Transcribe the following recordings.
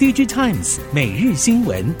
DigiTimes 每日新闻。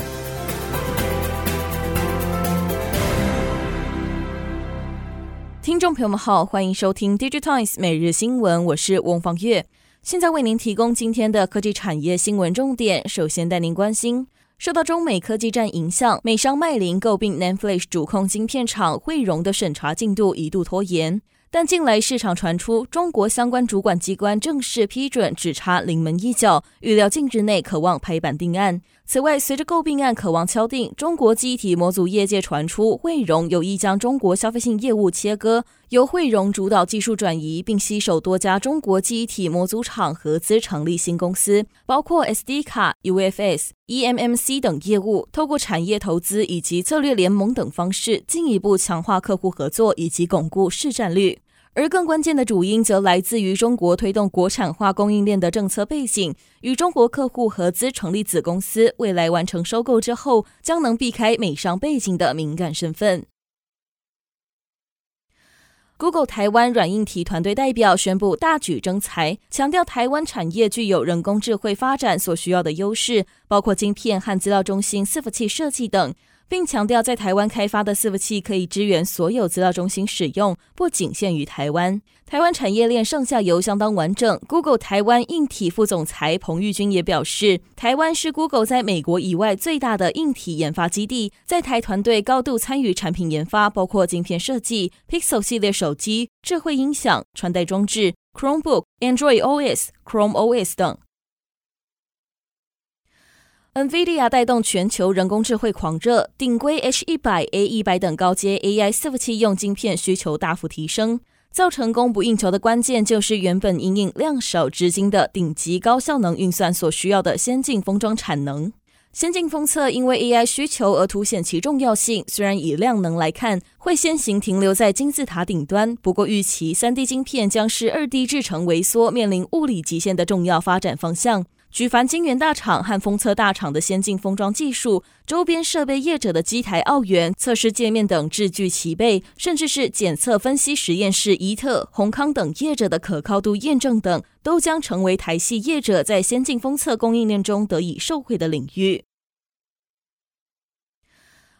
听众朋友们好，欢迎收听 DigiTimes 每日新闻，我是翁方月，现在为您提供今天的科技产业新闻重点。首先带您关心。受到中美科技战影响，美商麦林诟病 NAND Flash 主控晶片厂汇荣的审查进度一度拖延。但近来市场传出，中国相关主管机关正式批准，只差临门一脚，预料近日内可望拍板定案。此外，随着购并案可望敲定，中国记忆体模组业界传出，慧荣有意将中国消费性业务切割，由慧荣主导技术转移，并吸收多家中国记忆体模组厂合资成立新公司，包括 SD 卡、UFS、eMMC 等业务，透过产业投资以及策略联盟等方式，进一步强化客户合作以及巩固市占率。而更关键的主因，则来自于中国推动国产化供应链的政策背景，与中国客户合资成立子公司，未来完成收购之后，将能避开美商背景的敏感身份。Google 台湾软硬体团队代表宣布大举征才，强调台湾产业具有人工智慧发展所需要的优势，包括晶片和资料中心伺服器设计等。并强调，在台湾开发的伺服器可以支援所有资料中心使用，不仅限于台湾。台湾产业链上下游相当完整。Google 台湾硬体副总裁彭玉君也表示，台湾是 Google 在美国以外最大的硬体研发基地，在台团队高度参与产品研发，包括晶片设计、Pixel 系列手机、智慧音响、穿戴装置、Chromebook、Android OS、Chrome OS 等。NVIDIA 带动全球人工智慧狂热，顶规 H100、A100 等高阶 AI 伺服器用晶片需求大幅提升。造成供不应求的关键，就是原本因应量少质精的顶级高效能运算所需要的先进封装产能。先进封测因为 AI 需求而凸显其重要性，虽然以量能来看会先行停留在金字塔顶端，不过预期 3D 晶片将是 2D 制程萎缩、面临物理极限的重要发展方向。举凡晶圆大厂和封测大厂的先进封装技术，周边设备业者的机台澳元、测试界面等制具齐备，甚至是检测分析实验室伊特、宏康等业者的可靠度验证等，都将成为台系业者在先进封测供应链中得以受惠的领域。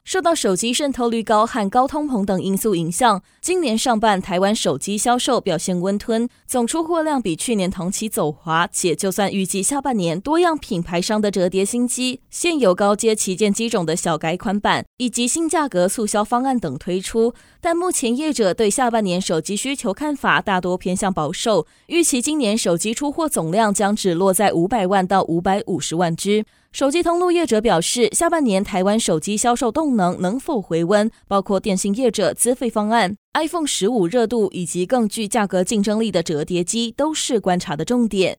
受到手机渗透率高和高通膨等因素影响，今年上半台湾手机销售表现温吞，总出货量比去年同期走滑。且就算预计下半年多样品牌商的折叠新机、现有高阶旗舰机种的小改款版以及新价格促销方案等推出，但目前业者对下半年手机需求看法大多偏向保守，预期今年手机出货总量将只落在五百万到五百五十万只。手机通路业者表示，下半年台湾手机销售动能能否回温，包括电信业者资费方案、iPhone 十五热度以及更具价格竞争力的折叠机，都是观察的重点。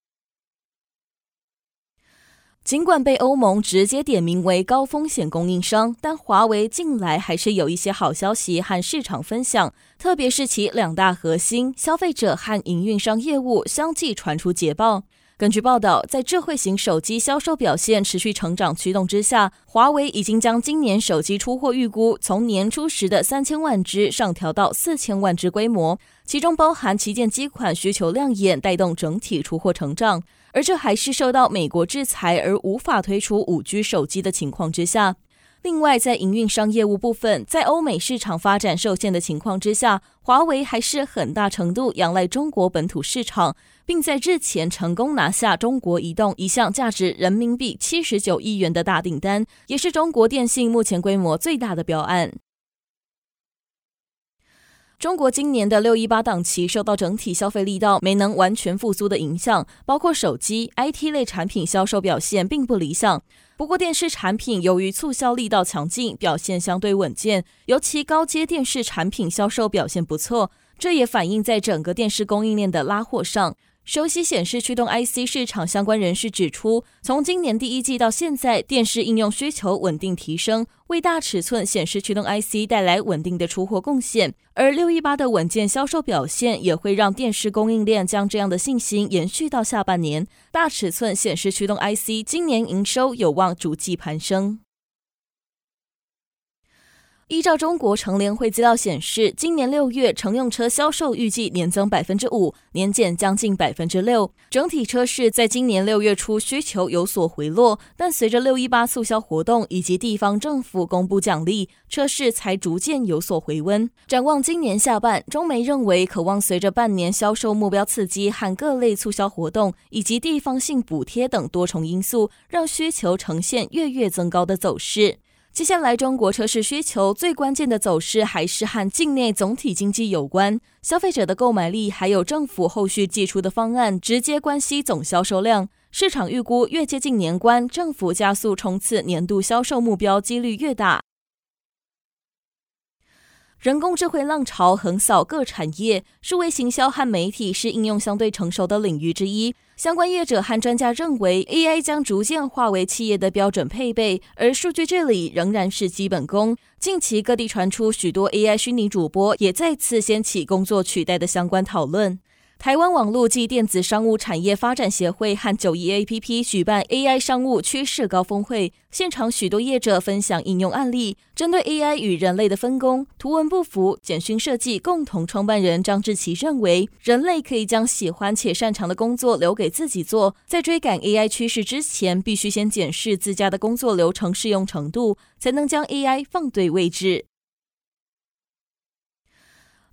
尽管被欧盟直接点名为高风险供应商，但华为近来还是有一些好消息和市场分享，特别是其两大核心消费者和营运商业务相继传出捷报。根据报道，在智慧型手机销售表现持续成长驱动之下，华为已经将今年手机出货预估从年初时的三千万只上调到四千万只规模，其中包含旗舰机款需求亮眼，带动整体出货成长。而这还是受到美国制裁而无法推出五 G 手机的情况之下。另外，在营运商业务部分，在欧美市场发展受限的情况之下，华为还是很大程度仰赖中国本土市场，并在日前成功拿下中国移动一项价值人民币七十九亿元的大订单，也是中国电信目前规模最大的标案。中国今年的六一八档期受到整体消费力道没能完全复苏的影响，包括手机、IT 类产品销售表现并不理想。不过，电视产品由于促销力道强劲，表现相对稳健，尤其高阶电视产品销售表现不错，这也反映在整个电视供应链的拉货上。熟悉显示驱动 IC 市场相关人士指出，从今年第一季到现在，电视应用需求稳定提升，为大尺寸显示驱动 IC 带来稳定的出货贡献。而六一八的稳健销售表现，也会让电视供应链将这样的信心延续到下半年。大尺寸显示驱动 IC 今年营收有望逐季攀升。依照中国乘联会资料显示，今年六月乘用车销售预计年增百分之五，年减将近百分之六。整体车市在今年六月初需求有所回落，但随着六一八促销活动以及地方政府公布奖励，车市才逐渐有所回温。展望今年下半，中媒认为，可望随着半年销售目标刺激和各类促销活动以及地方性补贴等多重因素，让需求呈现月月增高的走势。接下来，中国车市需求最关键的走势还是和境内总体经济有关，消费者的购买力，还有政府后续祭出的方案，直接关系总销售量。市场预估越接近年关，政府加速冲刺年度销售目标几率越大。人工智慧浪潮横扫各产业，数位行销和媒体是应用相对成熟的领域之一。相关业者和专家认为，AI 将逐渐化为企业的标准配备，而数据治理仍然是基本功。近期各地传出许多 AI 虚拟主播也再次掀起工作取代的相关讨论。台湾网络暨电子商务产业发展协会和九一 APP 举办 AI 商务趋势高峰会，现场许多业者分享应用案例，针对 AI 与人类的分工、图文不符、简讯设计，共同创办人张志奇认为，人类可以将喜欢且擅长的工作留给自己做，在追赶 AI 趋势之前，必须先检视自家的工作流程适用程度，才能将 AI 放对位置。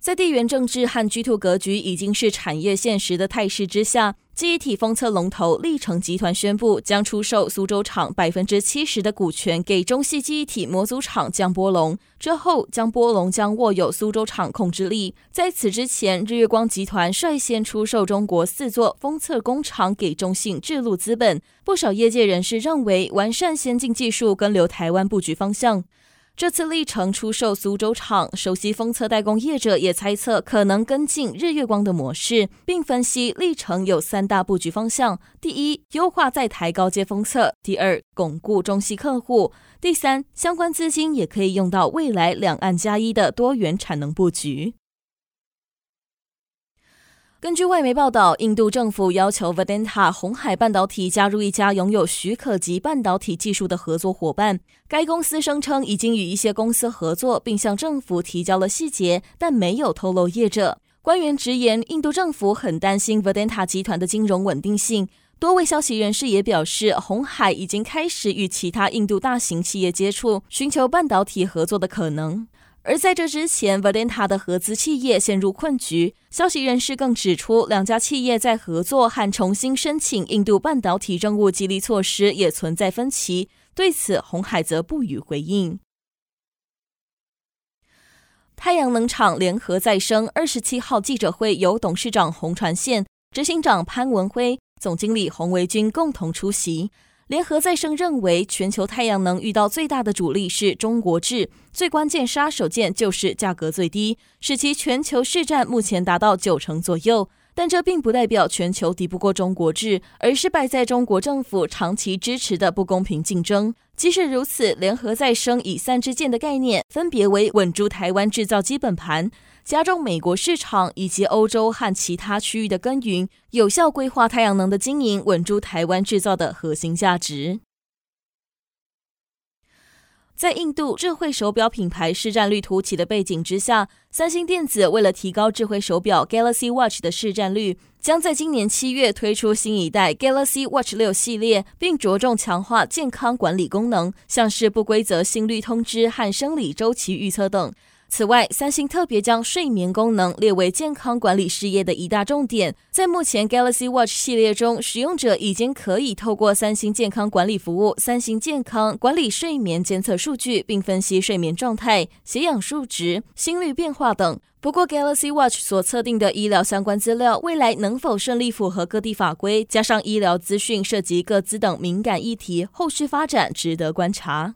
在地缘政治和 G2 格局已经是产业现实的态势之下，记忆体封测龙头力成集团宣布将出售苏州厂百分之七十的股权给中系记忆体模组厂江波龙。之后，江波龙将握有苏州厂控制力。在此之前，日月光集团率先出售中国四座封测工厂给中信智路资本。不少业界人士认为，完善先进技术，跟留台湾布局方向。这次历城出售苏州厂，熟悉封测代工业者也猜测可能跟进日月光的模式，并分析历城有三大布局方向：第一，优化在台高阶封测；第二，巩固中西客户；第三，相关资金也可以用到未来两岸加一的多元产能布局。根据外媒报道，印度政府要求 Vedanta 红海半导体加入一家拥有许可级半导体技术的合作伙伴。该公司声称已经与一些公司合作，并向政府提交了细节，但没有透露业者。官员直言，印度政府很担心 Vedanta 集团的金融稳定性。多位消息人士也表示，红海已经开始与其他印度大型企业接触，寻求半导体合作的可能。而在这之前，Vedanta 的合资企业陷入困局。消息人士更指出，两家企业在合作和重新申请印度半导体任务激励措施也存在分歧。对此，鸿海则不予回应。太阳能厂联合再生二十七号记者会由董事长洪传宪、执行长潘文辉、总经理洪维军共同出席。联合再生认为，全球太阳能遇到最大的阻力是中国制，最关键杀手锏就是价格最低，使其全球市占目前达到九成左右。但这并不代表全球敌不过中国制，而是败在中国政府长期支持的不公平竞争。即使如此，联合再生以三支箭的概念，分别为稳住台湾制造基本盘。加重美国市场以及欧洲和其他区域的耕耘，有效规划太阳能的经营，稳住台湾制造的核心价值。在印度智慧手表品牌市占率突起的背景之下，三星电子为了提高智慧手表 Galaxy Watch 的市占率，将在今年七月推出新一代 Galaxy Watch 六系列，并着重强化健康管理功能，像是不规则心率通知和生理周期预测等。此外，三星特别将睡眠功能列为健康管理事业的一大重点。在目前 Galaxy Watch 系列中，使用者已经可以透过三星健康管理服务“三星健康”管理睡眠监测数据，并分析睡眠状态、血氧数值、心率变化等。不过，Galaxy Watch 所测定的医疗相关资料，未来能否顺利符合各地法规？加上医疗资讯涉及个资等敏感议题，后续发展值得观察。